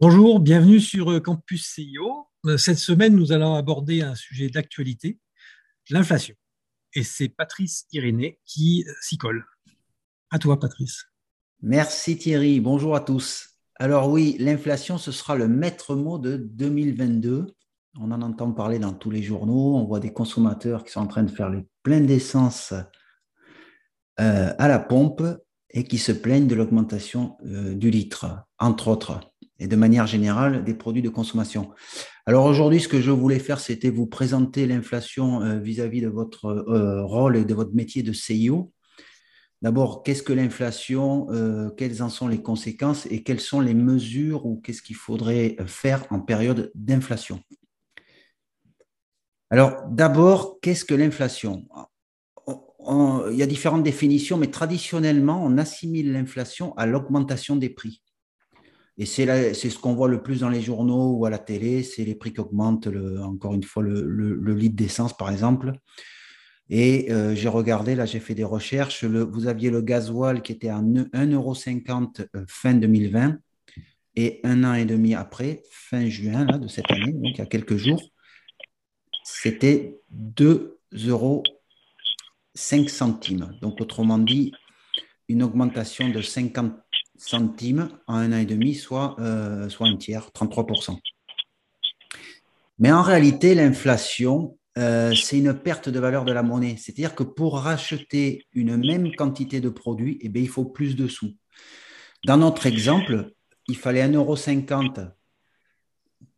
Bonjour, bienvenue sur euh, Campus CIO. Euh, cette semaine, nous allons aborder un sujet d'actualité, l'inflation. Et c'est Patrice Irénée qui euh, s'y colle. À toi, Patrice. Merci Thierry. Bonjour à tous. Alors oui, l'inflation, ce sera le maître mot de 2022. On en entend parler dans tous les journaux. On voit des consommateurs qui sont en train de faire les pleins d'essence à la pompe et qui se plaignent de l'augmentation du litre, entre autres et de manière générale des produits de consommation. Alors aujourd'hui, ce que je voulais faire, c'était vous présenter l'inflation euh, vis-à-vis de votre euh, rôle et de votre métier de CIO. D'abord, qu'est-ce que l'inflation euh, Quelles en sont les conséquences et quelles sont les mesures ou qu'est-ce qu'il faudrait faire en période d'inflation? Alors d'abord, qu'est-ce que l'inflation? Il y a différentes définitions, mais traditionnellement, on assimile l'inflation à l'augmentation des prix. Et c'est ce qu'on voit le plus dans les journaux ou à la télé, c'est les prix qui augmentent, encore une fois, le, litre d'essence, par exemple. Et euh, j'ai regardé, là, j'ai fait des recherches. vous aviez le gasoil qui était à 1,50€ euh, fin 2020 et un an et demi après, fin juin de cette année, donc il y a quelques jours, c'était 2,05 euros centimes. Donc, autrement dit, une augmentation de 50 centimes en un an et demi, soit, euh, soit un tiers, 33%. Mais en réalité, l'inflation, euh, c'est une perte de valeur de la monnaie. C'est-à-dire que pour racheter une même quantité de produits, eh bien, il faut plus de sous. Dans notre exemple, il fallait 1,50€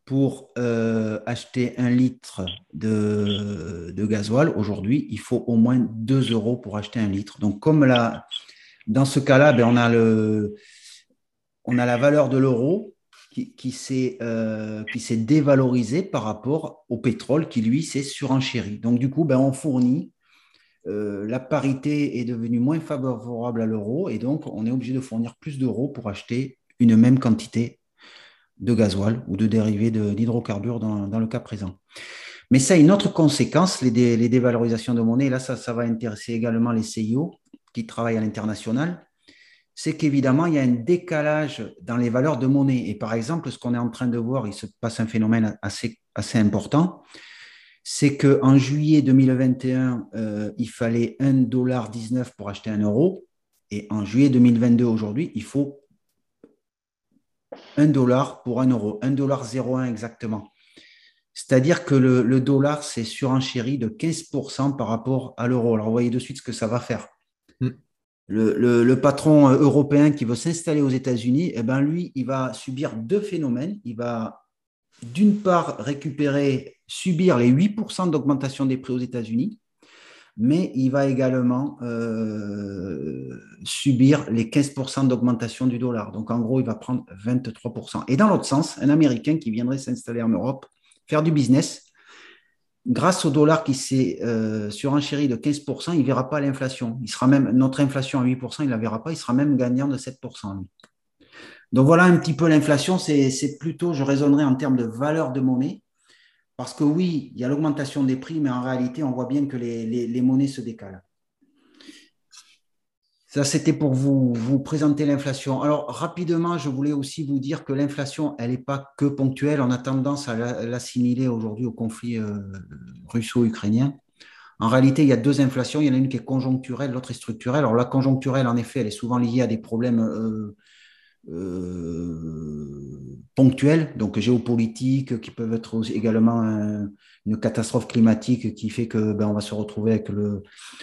pour euh, acheter un litre de, de gasoil. Aujourd'hui, il faut au moins 2 euros pour acheter un litre. Donc, comme la, dans ce cas-là, ben, on, a la valeur de l'euro qui, qui s'est euh, dévalorisée par rapport au pétrole qui, lui, s'est surenchéri. Donc, du coup, ben, on fournit, euh, la parité est devenue moins favorable à l'euro et donc on est obligé de fournir plus d'euros pour acheter une même quantité de gasoil ou de dérivés d'hydrocarbures dans, le cas présent. Mais ça a une autre conséquence, les, les dévalorisations de monnaie. Là, ça, ça va intéresser également les CIO qui travaillent à l'international, c'est qu'évidemment, il y a un décalage dans les valeurs de monnaie. Et par exemple, ce qu'on est en train de voir, il se passe un phénomène assez, assez important, c'est qu'en juillet 2021, euh, il fallait 1,19$ pour acheter un euro. Et en juillet 2022, aujourd'hui, il faut 1 dollar pour 1 euro, 1,01$ exactement. C'est-à-dire que le, le dollar s'est surenchéri de 15% par rapport à l'euro. Alors, vous voyez de suite ce que ça va faire. Le, patron euh, européen qui veut s'installer aux États-Unis, eh ben lui, il va subir deux phénomènes. Il va d'une part récupérer, subir les 8% d'augmentation des prix aux États-Unis, mais il va également euh, subir les 15% d'augmentation du dollar. Donc en gros, il va prendre 23%. Et dans l'autre sens, un Américain qui viendrait s'installer en Europe, faire du business, grâce au dollar qui s'est euh, surenchéri de 15%, il ne verra pas l'inflation. Il sera même, notre inflation à 8%, il ne la verra pas, il sera même gagnant de 7%. Donc voilà un petit peu l'inflation, c'est plutôt, je raisonnerai en termes de valeur de monnaie, parce que oui, il y a l'augmentation des prix, mais en réalité, on voit bien que les monnaies se décalent. Ça, c'était pour vous, vous présenter l'inflation. Alors, rapidement, je voulais aussi vous dire que l'inflation, elle n'est pas que ponctuelle. On a tendance à l'assimiler aujourd'hui au conflit euh, russo-ukrainien. En réalité, il y a deux inflations. Il y en a une qui est conjoncturelle, l'autre est structurelle. Alors, la conjoncturelle, en effet, elle est souvent liée à des problèmes euh, euh, ponctuels, donc géopolitiques, qui peuvent être également une catastrophe climatique qui fait que ben, on va se retrouver avec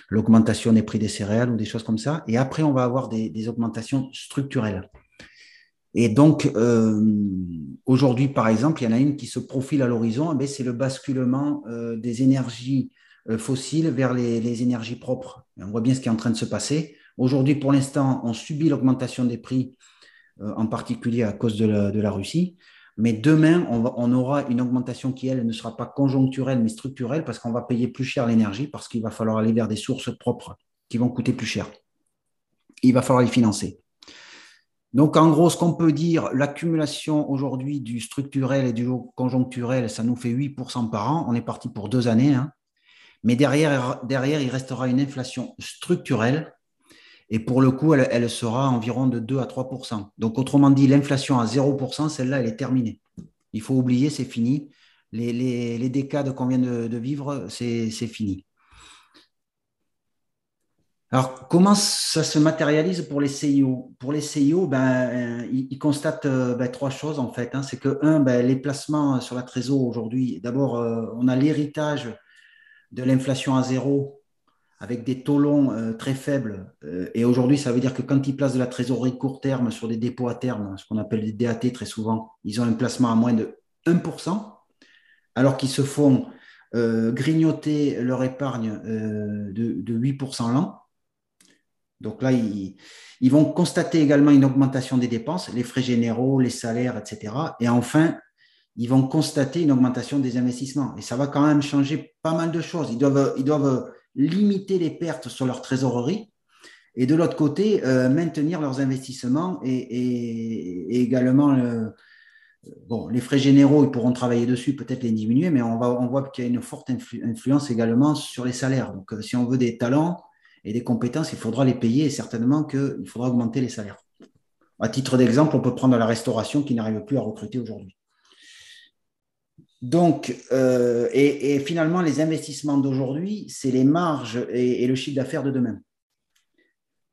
l'augmentation des prix des céréales ou des choses comme ça. Et après, on va avoir des, augmentations structurelles. Et donc, euh, aujourd'hui, par exemple, il y en a une qui se profile à l'horizon, eh ben, c'est le basculement euh, des énergies fossiles vers les, énergies propres. on voit bien ce qui est en train de se passer. Aujourd'hui, pour l'instant, on subit l'augmentation des prix euh, en particulier à cause de la, Russie. Mais demain, on, aura une augmentation qui, elle, ne sera pas conjoncturelle, mais structurelle, parce qu'on va payer plus cher l'énergie, parce qu'il va falloir aller vers des sources propres qui vont coûter plus cher. Il va falloir les financer. Donc, en gros, ce qu'on peut dire, l'accumulation aujourd'hui du structurel et du conjoncturel, ça nous fait 8% par an. On est parti pour deux années. Hein. Mais derrière, derrière, il restera une inflation structurelle Et pour le coup, elle, sera environ de 2 à 3% Donc, autrement dit, l'inflation à 0% celle-là, elle est terminée. Il faut oublier, c'est fini. Les, décades qu'on vient de, vivre, c'est fini. Alors, comment ça se matérialise pour les CIO Pour les CIO, ben, euh, ils, constatent euh, ben, trois choses en fait. Hein. C'est que, un, ben, les placements sur la trésor aujourd'hui, d'abord, euh, on a l'héritage de l'inflation à zéro avec des taux longs très faibles. et aujourd'hui, ça veut dire que quand ils placent de la trésorerie court terme sur des dépôts à terme, ce qu'on appelle des DAT très souvent, ils ont un placement à moins de 1%, alors qu'ils se font grignoter leur épargne de, de 8% l'an. Donc là, ils, vont constater également une augmentation des dépenses, les frais généraux, les salaires, etc. Et enfin, ils vont constater une augmentation des investissements. Et ça va quand même changer pas mal de choses. Ils doivent, ils doivent limiter les pertes sur leur trésorerie et de l'autre côté, euh, maintenir leurs investissements et, également bon, les frais généraux, ils pourront travailler dessus, peut-être les diminuer, mais on, va, on voit qu'il y a une forte influence également sur les salaires. Donc, euh, si on veut des talents, et des compétences, il faudra les payer et certainement qu'il faudra augmenter les salaires. À titre d'exemple, on peut prendre la restauration qui n'arrive plus à recruter aujourd'hui. Donc, euh, et, finalement, les investissements d'aujourd'hui, c'est les marges et, le chiffre d'affaires de demain.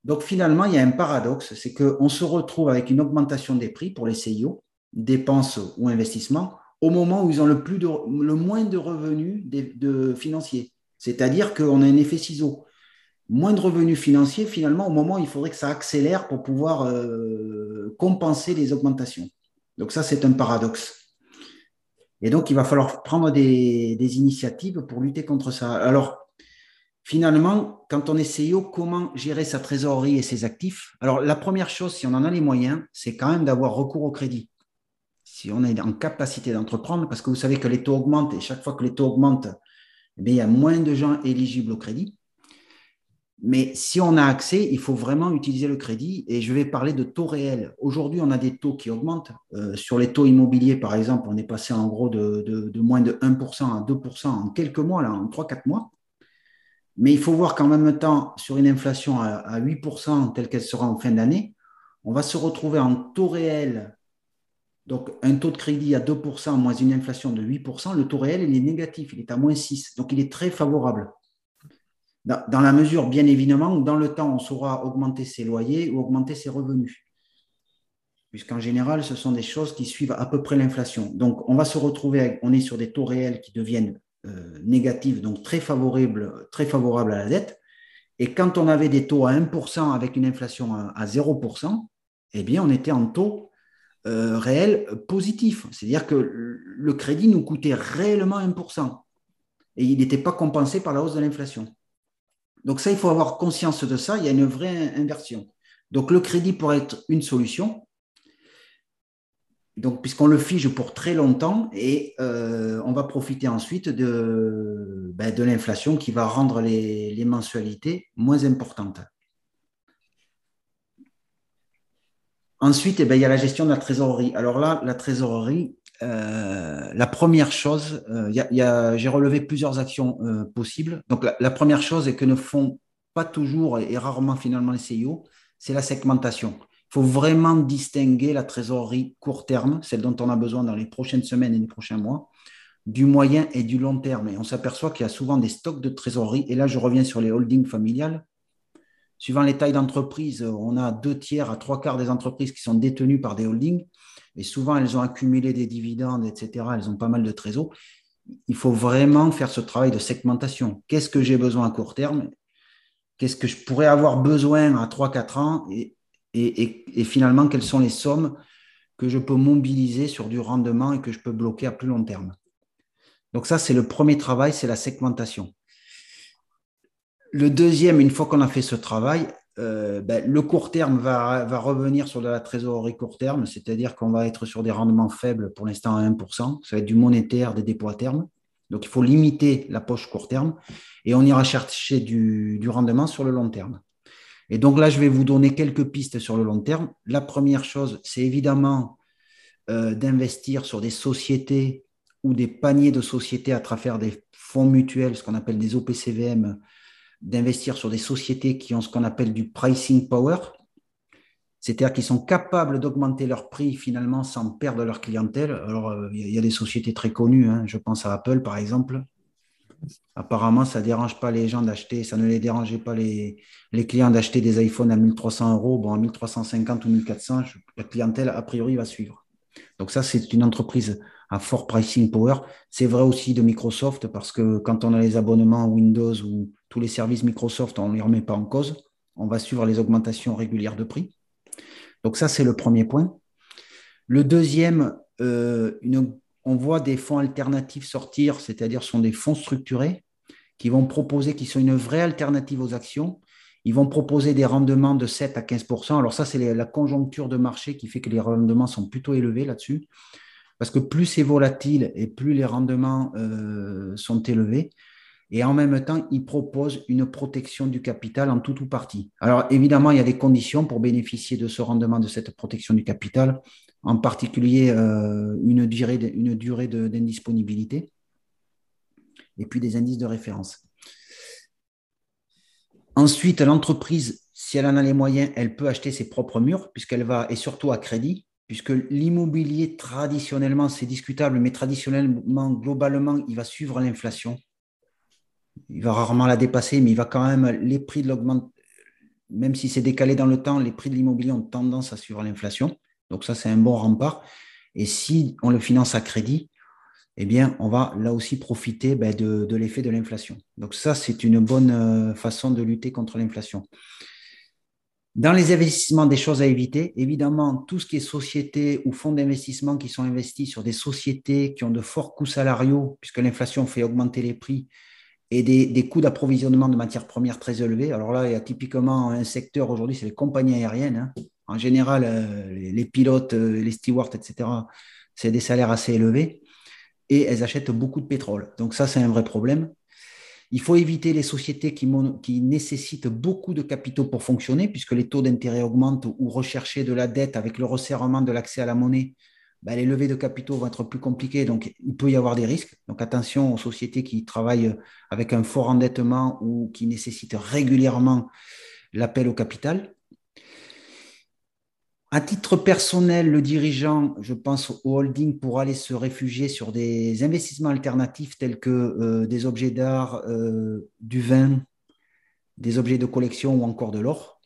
Donc, finalement, il y a un paradoxe, c'est qu'on se retrouve avec une augmentation des prix pour les CIO, dépenses ou investissements, au moment où ils ont le, moins de revenus de financiers. C'est-à-dire qu'on a un effet ciseau moins de revenus financiers, finalement, au moment où il faudrait que ça accélère pour pouvoir euh, compenser les augmentations. Donc ça, c'est un paradoxe. Et donc, il va falloir prendre des, initiatives pour lutter contre ça. Alors, finalement, quand on est CEO, comment gérer sa trésorerie et ses actifs Alors, la première chose, si on en a les moyens, c'est quand même d'avoir recours au crédit. Si on est en capacité d'entreprendre, parce que vous savez que les taux augmentent et chaque fois que les taux augmentent, eh il y a moins de gens éligibles au crédit. Mais si on a accès, il faut vraiment utiliser le crédit. Et je vais parler de taux réels. Aujourd'hui, on a des taux qui augmentent. Euh, sur les taux immobiliers, par exemple, on est passé en gros de, moins de 1% à 2% en quelques mois, là, en 3-4 mois. Mais il faut voir qu'en même temps, sur une inflation à, 8% telle qu'elle sera en fin d'année, on va se retrouver en taux réel. Donc, un taux de crédit à 2% moins une inflation de 8%, le taux réel, il est négatif, il est à moins 6. Donc, il est très favorable dans, la mesure, bien évidemment, dans le temps, on saura augmenter ses loyers ou augmenter ses revenus. Puisqu'en général, ce sont des choses qui suivent à peu près l'inflation. Donc, on va se retrouver, on est sur des taux réels qui deviennent euh, négatifs, donc très favorables, très favorables à la dette. Et quand on avait des taux à 1% avec une inflation à, 0%, eh bien, on était en taux euh, réel positif. C'est-à-dire que le crédit nous coûtait réellement 1%. Et il n'était pas compensé par la hausse de l'inflation. Donc ça, il faut avoir conscience de ça. Il y a une vraie inversion. Donc le crédit pourrait être une solution. Donc, puisqu'on le fige pour très longtemps et euh, on va profiter ensuite de, ben, de l'inflation qui va rendre les, mensualités moins importantes. Ensuite, eh ben, il y a la gestion de la trésorerie. Alors là, la trésorerie, euh, la première chose, euh, j'ai relevé plusieurs actions euh, possibles. Donc, la, première chose et que ne font pas toujours et, rarement finalement les CIO, c'est la segmentation. Il faut vraiment distinguer la trésorerie court terme, celle dont on a besoin dans les prochaines semaines et les prochains mois, du moyen et du long terme. Et on s'aperçoit qu'il y a souvent des stocks de trésorerie. Et là, je reviens sur les holdings familiales. Suivant les tailles d'entreprise, on a deux tiers à trois quarts des entreprises qui sont détenues par des holdings et souvent elles ont accumulé des dividendes, etc. Elles ont pas mal de trésors. Il faut vraiment faire ce travail de segmentation. Qu'est-ce que j'ai besoin à court terme? Qu'est-ce que je pourrais avoir besoin à 3-4 ans? Et, et, finalement, quelles sont les sommes que je peux mobiliser sur du rendement et que je peux bloquer à plus long terme? Donc ça, c'est le premier travail, c'est la segmentation. Le deuxième, une fois qu'on a fait ce travail, euh, ben, le court terme va, revenir sur de la trésorerie court terme, c'est-à-dire qu'on va être sur des rendements faibles pour l'instant à 1%. Ça va être du monétaire, des dépôts à terme. Donc, il faut limiter la poche court terme et on ira chercher du, rendement sur le long terme. Et donc là, je vais vous donner quelques pistes sur le long terme. La première chose, c'est évidemment euh, d'investir sur des sociétés ou des paniers de sociétés à travers des fonds mutuels, ce qu'on appelle des OPCVM, d'investir sur des sociétés qui ont ce qu'on appelle du pricing power, c'est-à-dire qu'ils sont capables d'augmenter leur prix finalement sans perdre leur clientèle. Alors, euh, il y a des sociétés très connues, hein. je pense à Apple par exemple. Apparemment, ça ne dérange pas les gens d'acheter, ça ne les dérangeait pas les, les clients d'acheter des iPhones à 1300 euros. Bon, à 1350 ou 1400, la clientèle, a priori, va suivre. Donc, ça, c'est une entreprise à fort pricing power. C'est vrai aussi de Microsoft parce que quand on a les abonnements Windows ou tous les services Microsoft, on ne les remet pas en cause. On va suivre les augmentations régulières de prix. Donc ça, c'est le premier point. Le deuxième, euh, on voit des fonds alternatifs sortir, c'est-à-dire sont des fonds structurés qui vont proposer, qui sont une vraie alternative aux actions. Ils vont proposer des rendements de 7 à 15% Alors ça, c'est la conjoncture de marché qui fait que les rendements sont plutôt élevés là-dessus. Parce que plus c'est volatile et plus les rendements euh, sont élevés, et en même temps, ils proposent une protection du capital en tout ou partie. Alors évidemment, il y a des conditions pour bénéficier de ce rendement de cette protection du capital, en particulier euh, une durée, une durée d'indisponibilité et puis des indices de référence. Ensuite, l'entreprise, si elle en a les moyens, elle peut acheter ses propres murs, puisqu'elle va, et surtout à crédit, puisque l'immobilier, traditionnellement, c'est discutable, mais traditionnellement, globalement, il va suivre l'inflation. Il va rarement la dépasser, mais il va quand même, les prix de l'augmentation, même si c'est décalé dans le temps, les prix de l'immobilier ont tendance à suivre l'inflation. Donc ça, c'est un bon rempart. Et si on le finance à crédit, eh bien, on va là aussi profiter ben, de, l'effet de l'inflation. Donc ça, c'est une bonne euh, façon de lutter contre l'inflation. Dans les investissements, des choses à éviter, évidemment, tout ce qui est société ou fonds d'investissement qui sont investis sur des sociétés qui ont de forts coûts salariaux, puisque l'inflation fait augmenter les prix, et des, coûts d'approvisionnement de matières premières très élevés. Alors là, il y a typiquement un secteur aujourd'hui, c'est les compagnies aériennes. Hein. En général, euh, les, pilotes, euh, les stewards, etc., c'est des salaires assez élevés et elles achètent beaucoup de pétrole. Donc ça, c'est un vrai problème. Il faut éviter les sociétés qui, nécessitent beaucoup de capitaux pour fonctionner, puisque les taux d'intérêt augmentent ou rechercher de la dette avec le resserrement de l'accès à la monnaie ben, les levées de capitaux vont être plus compliquées, donc il peut y avoir des risques. Donc attention aux sociétés qui travaillent avec un fort endettement ou qui nécessitent régulièrement l'appel au capital. À titre personnel, le dirigeant, je pense au holding pour aller se réfugier sur des investissements alternatifs tels que euh, des objets d'art, euh, du vin, des objets de collection ou encore de l'or.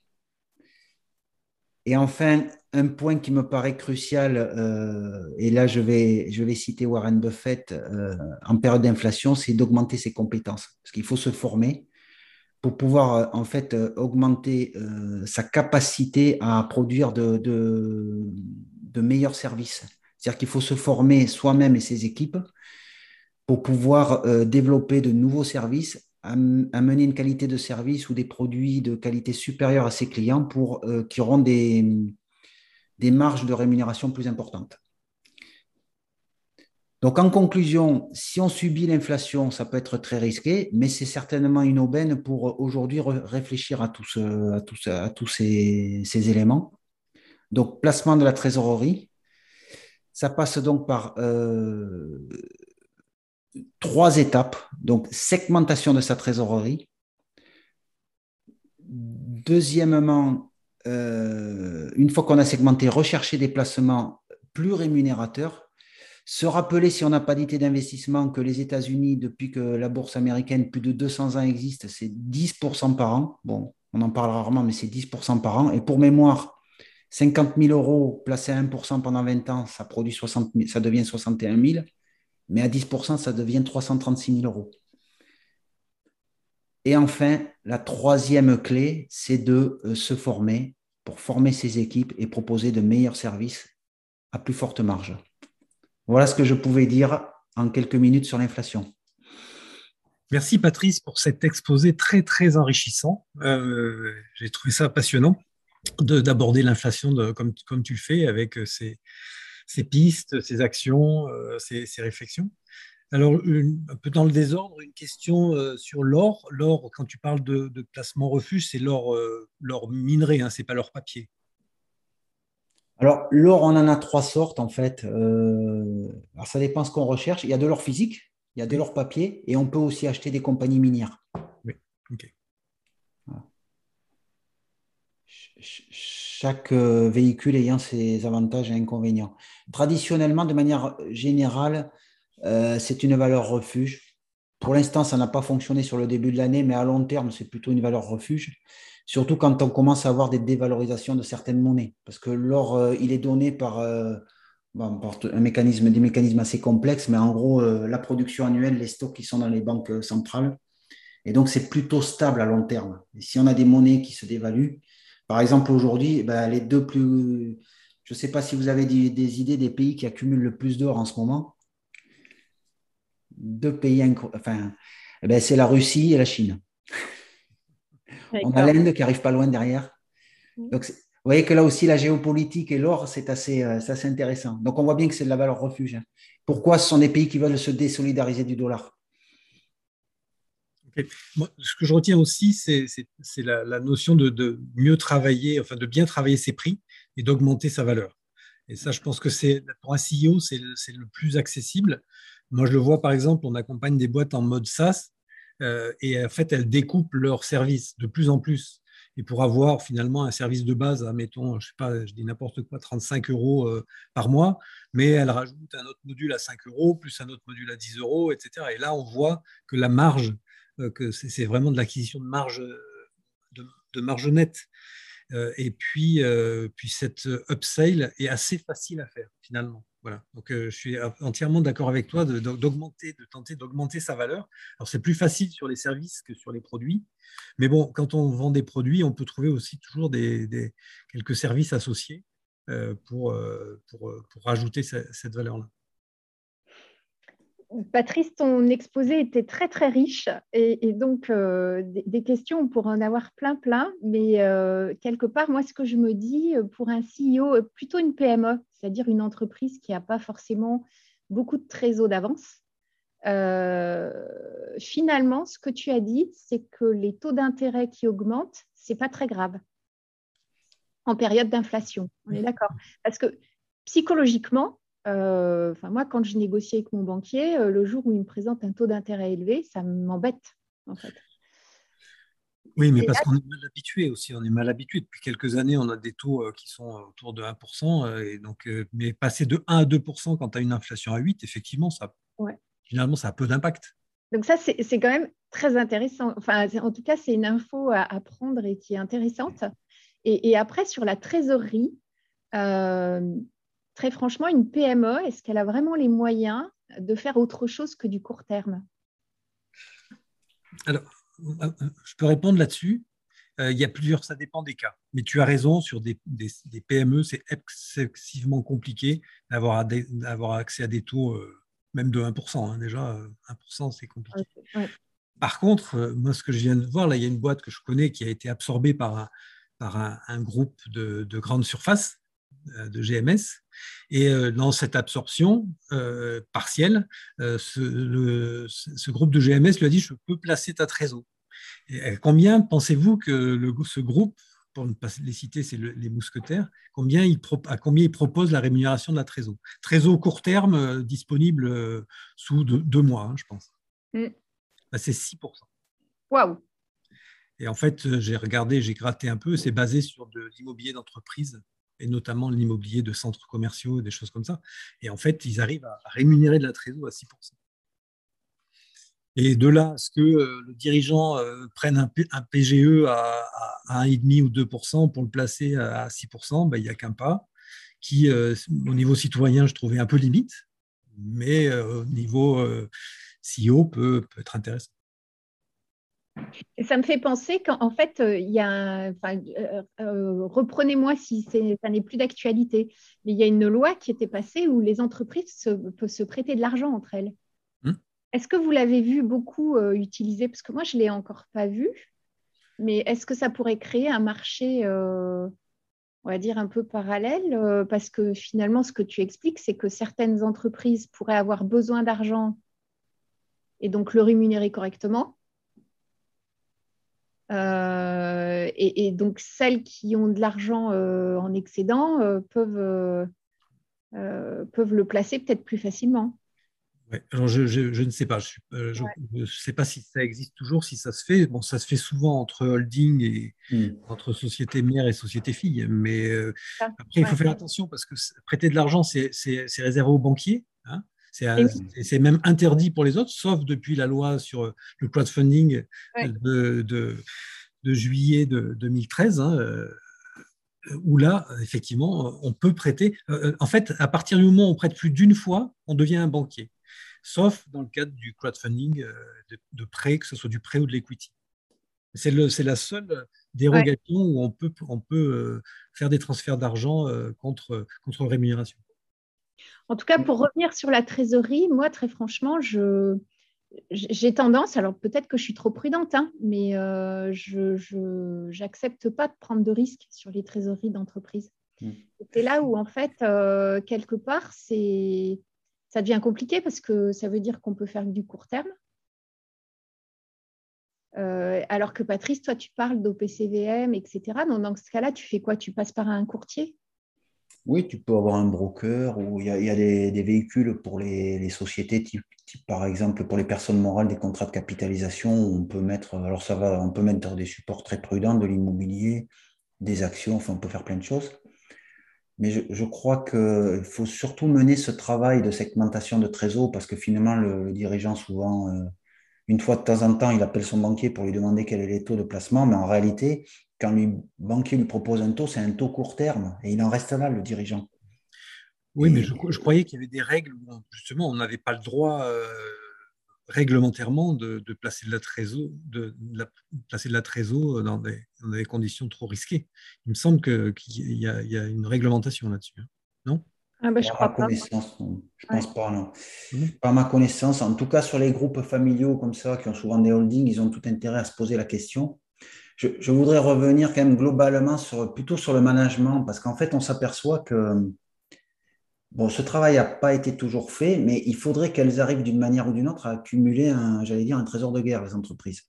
Et enfin, un point qui me paraît crucial, euh, et là je vais, je vais citer Warren Buffett, en période d'inflation, c'est d'augmenter ses compétences. Parce qu'il faut se former pour pouvoir euh, en fait augmenter sa capacité à produire de, meilleurs services. C'est-à-dire qu'il faut se former soi-même et ses équipes pour pouvoir développer de nouveaux services amener une qualité de service ou des produits de qualité supérieure à ses clients pour euh, qui auront des marges de rémunération plus importantes. Donc, en conclusion, si on subit l'inflation, ça peut être très risqué, mais c'est certainement une aubaine pour aujourd'hui réfléchir à, tous, tous ces, éléments. Donc, placement de la trésorerie, ça passe donc par euh, trois étapes. Donc, segmentation de sa trésorerie. Deuxièmement, euh, une fois qu'on a segmenté, rechercher des placements plus rémunérateurs. Se rappeler, si on n'a pas d'idée d'investissement, que les États-Unis, depuis que la bourse américaine, plus de 200 ans existe, c'est 10% par an. Bon, on en parle rarement, mais c'est 10% par an. Et pour mémoire, 50 000 euros placés à 1% pendant 20 ans, ça, produit 60 ça devient 61 000 mais à 10%, ça devient 336 000 euros. Et enfin, la troisième clé, c'est de euh, se former pour former ses équipes et proposer de meilleurs services à plus forte marge. Voilà ce que je pouvais dire en quelques minutes sur l'inflation. Merci Patrice pour cet exposé très très enrichissant. Euh, j'ai trouvé ça passionnant d'aborder l'inflation comme, comme tu le fais avec ces, ses pistes, ses actions, euh, ses, réflexions. Alors, un peu dans le désordre, une question euh, sur l'or. L'or, quand tu parles de, placement refuge, c'est l'or, euh, minerai, hein, c'est pas l'or papier. Alors, l'or, on en a trois sortes, en fait. Euh, alors, ça dépend ce qu'on recherche. Il y a de l'or physique, il y a de l'or papier, et on peut aussi acheter des compagnies minières. Oui, ok. Chaque euh, véhicule ayant ses avantages et inconvénients. Traditionnellement, de manière générale, euh, c'est une valeur refuge. Pour l'instant, ça n'a pas fonctionné sur le début de l'année, mais à long terme, c'est plutôt une valeur refuge. Surtout quand on commence à avoir des dévalorisations de certaines monnaies. Parce que l'or, euh, il est donné par, un mécanisme, des mécanismes assez complexes, mais en gros, la production annuelle, les stocks qui sont dans les banques centrales. Et donc, c'est plutôt stable à long terme. Si on a des monnaies qui se dévaluent, par exemple, aujourd'hui, ben, les deux plus. Je ne sais pas si vous avez des, idées des pays qui accumulent le plus d'or en ce moment. Deux pays, enfin, eh ben, c'est la Russie et la Chine. On a l'Inde qui arrive pas loin derrière. Mm. Donc, vous voyez que là aussi, la géopolitique et l'or, c'est assez, euh, assez, intéressant. Donc, on voit bien que c'est de la valeur refuge. Hein. Pourquoi ce sont des pays qui veulent se désolidariser du dollar? Ce que je retiens aussi, c'est la, notion de, mieux travailler, enfin de bien travailler ses prix et d'augmenter sa valeur. Et ça, je pense que c'est pour un CEO, c'est le plus accessible. Moi, je le vois par exemple, on accompagne des boîtes en mode SaaS et en fait, elles découpent leurs services de plus en plus. Et pour avoir finalement un service de base, mettons, je sais pas, je dis n'importe quoi, 35 euros euh, par mois, mais elles rajoutent un autre module à 5 euros, plus un autre module à 10 euros, etc. Et là, on voit que la marge euh, que c'est vraiment de l'acquisition de marge, de, marge nette. Euh, et puis, euh, puis cette upsale est assez facile à faire finalement. Voilà. Donc, je suis entièrement d'accord avec toi de, tenter d'augmenter sa valeur. Alors, c'est plus facile sur les services que sur les produits. Mais bon, quand on vend des produits, on peut trouver aussi toujours des, quelques services associés pour, pour, pour rajouter cette valeur-là. Patrice, ton exposé était très très riche et, donc euh, des, questions, on pourrait en avoir plein plein, mais euh, quelque part, moi ce que je me dis euh, pour un CEO, plutôt une PME, c'est-à-dire une entreprise qui n'a pas forcément beaucoup de trésor d'avance, finalement, ce que tu as dit, c'est que les taux d'intérêt qui augmentent, c'est pas très grave en période d'inflation. On est d'accord Parce que psychologiquement, euh, moi, quand je négocie avec mon banquier, euh, le jour où il me présente un taux d'intérêt élevé, ça m'embête, en fait. Oui, mais parce qu'on est mal habitué aussi. On est mal habitué. Depuis quelques années, on a des taux euh, qui sont autour de 1%. Et donc, mais passer de 1 à 2% quand tu as une inflation à 8, effectivement, ça, finalement, ça a peu d'impact. Donc ça, c'est quand même très intéressant. Enfin, en tout cas, c'est une info à, apprendre et qui est intéressante. Et, et après, sur la trésorerie, très franchement, une PME, est-ce qu'elle a vraiment les moyens de faire autre chose que du court terme? Alors, euh, je peux répondre là-dessus. Euh, il y a plusieurs, ça dépend des cas. Mais tu as raison, sur des, PME, c'est excessivement compliqué d'avoir accès à des taux, euh, même de 1%. Hein. déjà, 1%, c'est compliqué. Par contre, moi, ce que je viens de voir, là, il y a une boîte que je connais qui a été absorbée par un, par un, groupe de, de grandes surfaces euh, de GMS. Et euh, dans cette absorption euh, partielle, ce, groupe de GMS lui a dit Je peux placer ta trésor. Et combien pensez-vous que le, ce groupe, pour ne pas les citer, c'est les mousquetaires, combien il à combien il propose la rémunération de la trésor? Trésor court terme disponible sous deux, mois, hein, je pense. Mm. Bah, c'est 6%. Waouh et en fait, j'ai regardé, j'ai gratté un peu, c'est basé sur de l'immobilier d'entreprise et notamment l'immobilier de centres commerciaux, des choses comme ça. Et en fait, ils arrivent à rémunérer de la trésorerie à 6%. Et de là, à ce que euh, le dirigeant euh, prenne un, PGE à, 1,5 ou 2% pour le placer à 6%, ben, il n'y a qu'un pas, qui, euh, au niveau citoyen, je trouvais un peu limite, mais au niveau CEO, peut, peut être intéressant. Et ça me fait penser qu'en fait, euh, il y a, euh, euh, reprenez-moi si ça n'est plus d'actualité, mais il y a une loi qui était passée où les entreprises peuvent se prêter de l'argent entre elles. Hmm. Est-ce que vous l'avez vu beaucoup utiliser? Parce que moi, je ne l'ai encore pas vu, mais est-ce que ça pourrait créer un marché, on va dire, un peu parallèle Parce que finalement, ce que tu expliques, c'est que certaines entreprises pourraient avoir besoin d'argent et donc le rémunérer correctement euh, et, donc, celles qui ont de l'argent euh, en excédent euh, peuvent, peuvent le placer peut-être plus facilement. alors je, ne sais pas. Je ne sais pas si ça existe toujours, si ça se fait. Bon, ça se fait souvent entre holding et hmm. entre société mère et société fille. Mais après, il faut faire attention parce que prêter de l'argent, c'est réservé aux banquiers. Hein. C'est même interdit pour les autres, sauf depuis la loi sur le crowdfunding de, de, juillet de 2013, hein, euh, où là, effectivement, on peut prêter. Euh, en fait, à partir du moment où on prête plus d'une fois, on devient un banquier, sauf dans le cadre du crowdfunding euh, de, prêt, que ce soit du prêt ou de l'equity. C'est la seule dérogation où on peut, on peut faire des transferts d'argent contre, contre rémunération. En tout cas, pour revenir sur la trésorerie, moi, très franchement, j'ai tendance, alors peut-être que je suis trop prudente, hein, mais euh, je n'accepte pas de prendre de risques sur les trésoreries d'entreprise. Mm. C'est là où, en fait, euh, quelque part, ça devient compliqué parce que ça veut dire qu'on peut faire du court terme. Euh, alors que Patrice, toi, tu parles d'OPCVM, etc. Donc, dans ce cas-là, tu fais quoi? Tu passes par un courtier? Oui, tu peux avoir un broker ou il y a, des, véhicules pour les, sociétés, par exemple pour les personnes morales, des contrats de capitalisation où on peut mettre, alors ça va, on peut mettre des supports très prudents, de l'immobilier, des actions, enfin on peut faire plein de choses. Mais je, crois qu'il faut surtout mener ce travail de segmentation de trésor parce que finalement le, dirigeant souvent, euh, une fois de temps en temps, il appelle son banquier pour lui demander quel est les taux de placement, mais en réalité, quand le banquier lui propose un taux, c'est un taux court terme et il en reste là, le dirigeant. Oui, mais je, croyais qu'il y avait des règles où justement on n'avait pas le droit euh, réglementairement de, placer de la trésor, de, placer de la trésor dans des, conditions trop risquées. Il me semble qu'il y, a une réglementation là-dessus, hein. non? Ah ben, je crois pas. Connaissance, Je pense pas, non. Mmh. Par ma connaissance, en tout cas sur les groupes familiaux comme ça, qui ont souvent des holdings, ils ont tout intérêt à se poser la question je, voudrais revenir quand même globalement sur, plutôt sur le management, parce qu'en fait, on s'aperçoit que bon, ce travail n'a pas été toujours fait, mais il faudrait qu'elles arrivent d'une manière ou d'une autre à accumuler un, j'allais dire, un trésor de guerre, les entreprises.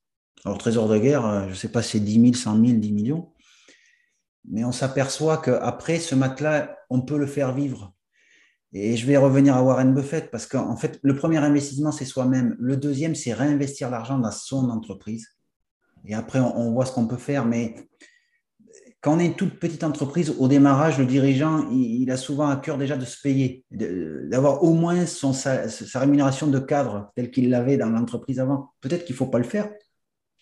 Alors, trésor de guerre, euh, je ne sais pas si c'est 10 000, 100 000, 10 millions, mais on s'aperçoit qu'après, ce matelas, on peut le faire vivre. Et je vais revenir à Warren Buffett, parce qu'en fait, le premier investissement, c'est soi-même. Le deuxième, c'est réinvestir l'argent dans son entreprise. Et après, on, voit ce qu'on peut faire. Mais quand on est une toute petite entreprise, au démarrage, le dirigeant, il, a souvent à cœur déjà de se payer, d'avoir au moins son, sa, rémunération de cadre telle qu'il l'avait dans l'entreprise avant. Peut-être qu'il ne faut pas le faire.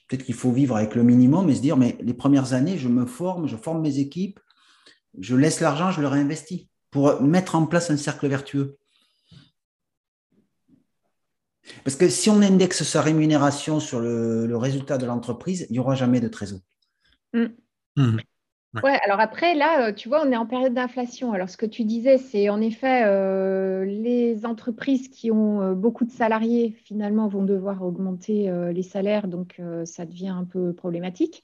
Peut-être qu'il faut vivre avec le minimum et se dire, mais les premières années, je me forme, je forme mes équipes, je laisse l'argent, je le réinvestis pour mettre en place un cercle vertueux. Parce que si on indexe sa rémunération sur le, résultat de l'entreprise, il n'y aura jamais de trésor. Mm. Mm. Ouais. alors après, là, euh, tu vois, on est en période d'inflation. Alors, ce que tu disais, c'est en effet, euh, les entreprises qui ont euh, beaucoup de salariés, finalement, vont devoir augmenter les salaires, donc ça devient un peu problématique.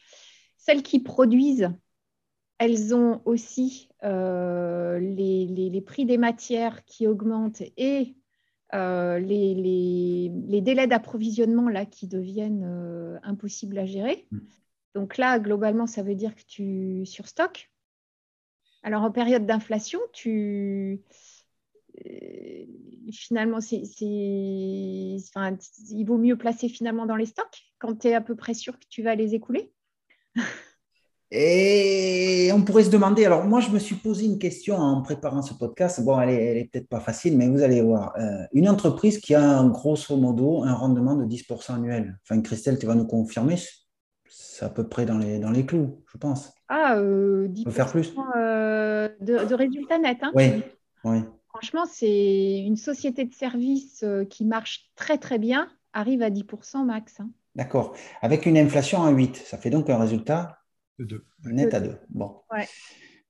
Celles qui produisent, elles ont aussi les, les, prix des matières qui augmentent et euh, les, délais d'approvisionnement là qui deviennent euh, impossibles à gérer. Mm. Donc là, globalement, ça veut dire que tu surstockes. Alors en période d'inflation, tu euh, finalement, c'est, enfin, il vaut mieux placer finalement dans les stocks quand tu es à peu près sûr que tu vas les écouler. Et on pourrait se demander, alors moi je me suis posé une question en préparant ce podcast, bon elle est, peut-être pas facile, mais vous allez voir, euh, une entreprise qui a un, grosso modo un rendement de 10% annuel, enfin Christelle tu vas nous confirmer, c'est à peu près dans les, dans les clous, je pense. Ah, euh, 10% faire plus euh, de, résultats nets. Hein. oui, oui. Franchement, c'est une société de service euh, qui marche très très bien, arrive à 10% max. Hein. D'accord. Avec une inflation à 8, ça fait donc un résultat Net à deux. Bon.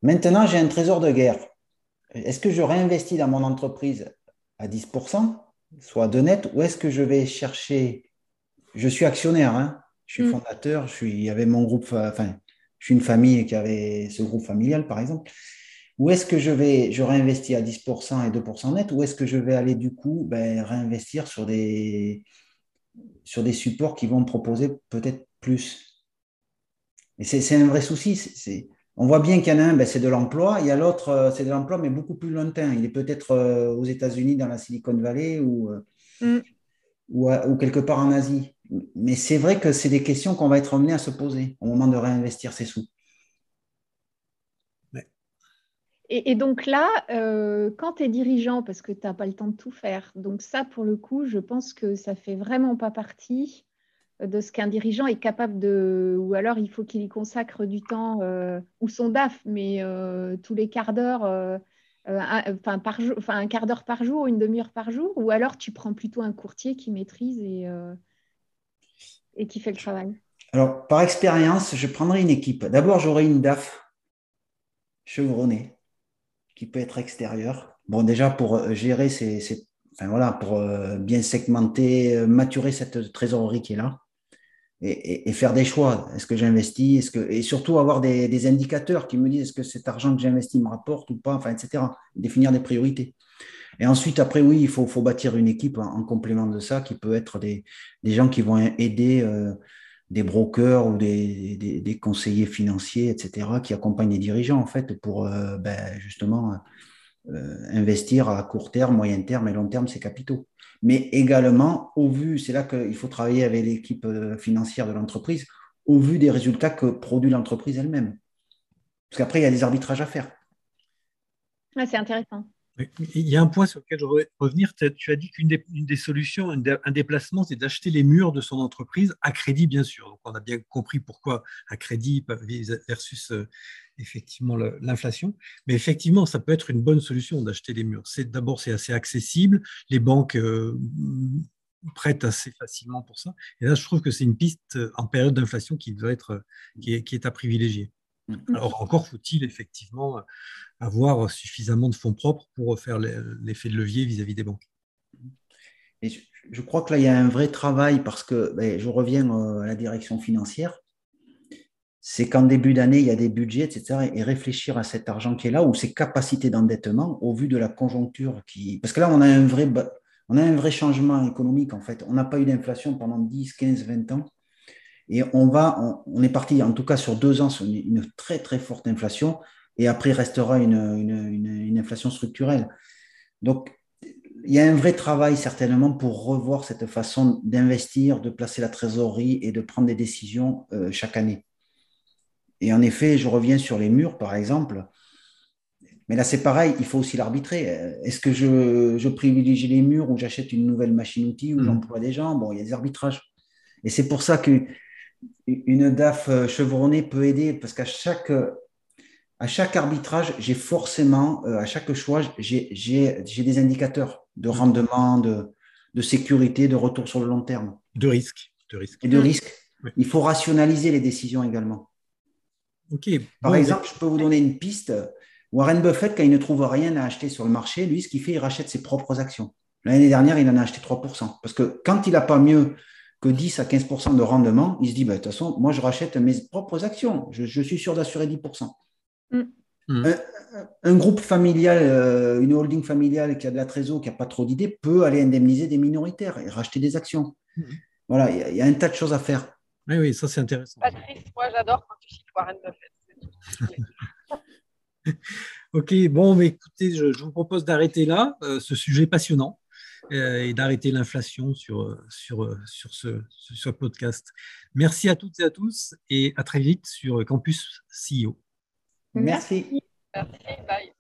Maintenant, j'ai un trésor de guerre. Est-ce que je réinvestis dans mon entreprise à 10%, soit de net, ou est-ce que je vais chercher? Je suis actionnaire, hein. je suis mm. fondateur, je suis, il y avait mon groupe, enfin, je suis une famille qui avait ce groupe familial, par exemple. Ou est-ce que je vais, je réinvestis à 10% et 2% net, ou est-ce que je vais aller du coup ben, réinvestir sur des, sur des supports qui vont me proposer peut-être plus? Et c'est un vrai souci. on voit bien qu'il y en a un, ben, c'est de l'emploi. Il y a l'autre, euh, c'est de l'emploi, mais beaucoup plus lointain. Il est peut-être euh, aux États-Unis, dans la Silicon Valley. Ou, euh, mm. ou, ou, quelque part en Asie. Mais c'est vrai que c'est des questions qu'on va être amené à se poser au moment de réinvestir ses sous. Et, donc là, euh, quand tu es dirigeant, parce que tu n'as pas le temps de tout faire, donc ça, pour le coup, je pense que ça fait vraiment pas partie de ce qu'un dirigeant est capable de, ou alors il faut qu'il y consacre du temps, euh, ou son DAF, mais euh, tous les quarts d'heure, enfin par jour, enfin un quart d'heure par jour, une demi-heure par jour, ou alors tu prends plutôt un courtier qui maîtrise et, et qui fait le travail. Alors, par expérience, je prendrai une équipe. D'abord, j'aurai une DAF chevronnée qui peut être extérieur. Bon, déjà pour euh, gérer ces, enfin voilà, pour euh, bien segmenter, euh, maturer cette trésorerie qui est là et, faire des choix. Est-ce que j'investis? Que et surtout avoir des, indicateurs qui me disent est-ce que cet argent que j'investis me rapporte ou pas, enfin etc. Définir des priorités. Et ensuite, après, oui, il faut, faut bâtir une équipe en, complément de ça qui peut être des, des gens qui vont aider des brokers ou des, des, conseillers financiers, etc., qui accompagnent les dirigeants, en fait, pour euh, ben, justement euh, investir à court terme, moyen terme et long terme ces capitaux. Mais également, au vu, c'est là qu'il faut travailler avec l'équipe euh, financière de l'entreprise, au vu des résultats que produit l'entreprise elle-même. Parce qu'après, il y a des arbitrages à faire. c'est intéressant. Il y a un point sur lequel je voudrais revenir. Tu as dit qu'une des, solutions, un déplacement, c'est d'acheter les murs de son entreprise à crédit, bien sûr. Donc, on a bien compris pourquoi à crédit versus euh, effectivement l'inflation. Mais effectivement, ça peut être une bonne solution d'acheter les murs. C'est d'abord c'est assez accessible. Les banques euh, prêtent assez facilement pour ça. Et là, je trouve que c'est une piste euh, en période d'inflation qui doit être qui est à privilégier. Mm. Alors encore faut-il effectivement avoir suffisamment de fonds propres pour faire l'effet de levier vis-à-vis des banques. Et je, crois que là, il y a un vrai travail parce que ben, je reviens euh, à la direction financière. C'est qu'en début d'année, il y a des budgets, etc. Et réfléchir à cet argent qui est là ou ces capacités d'endettement au vu de la conjoncture qui. Parce que là, on a un vrai, on a un vrai changement économique en fait. On n'a pas eu d'inflation pendant 10, 15, 20 ans. Et on va, on, est parti en tout cas sur deux ans sur une, très très forte inflation, et après restera une, une, inflation structurelle. Donc il y a un vrai travail certainement pour revoir cette façon d'investir, de placer la trésorerie et de prendre des décisions euh, chaque année. Et en effet, je reviens sur les murs par exemple. Mais là, c'est pareil, il faut aussi l'arbitrer. Est-ce que je, je, privilégie les murs ou j'achète une nouvelle machine-outil ou mmh. j'emploie des gens? Bon, il y a des arbitrages. Et c'est pour ça que une DAF euh, chevronnée peut aider parce qu'à chaque, à chaque arbitrage, j'ai forcément, euh, à chaque choix, j'ai des indicateurs de rendement, de, de, sécurité, de retour sur le long terme. De risque. De risque. Et de risque. Il faut rationaliser les décisions également. Ok. Par exemple, je peux vous donner une piste. Warren Buffett, quand il ne trouve rien à acheter sur le marché, lui, ce qu'il fait, il rachète ses propres actions. L'année dernière, il en a acheté 3%. Parce que quand il n'a pas mieux que 10 à 15% de rendement, il se dit, bah, de toute façon, moi, je rachète mes propres actions. Je, suis sûr d'assurer 10 mm. mm. un, groupe familial, euh, une holding familiale qui a de la trésor, qui n'a pas trop d'idées, peut aller indemniser des minoritaires et racheter des actions. Mm. Voilà, il y, a un tas de choses à faire. Oui, oui, ça c'est intéressant. Patrice, moi j'adore quand tu cites Warren Buffett. ok, bon, mais écoutez, je, vous propose d'arrêter là, euh, ce sujet passionnant. Euh, et d'arrêter l'inflation sur, sur, sur, ce, sur ce podcast. Merci à toutes et à tous et à très vite sur Campus CEO. Merci. Merci, bye.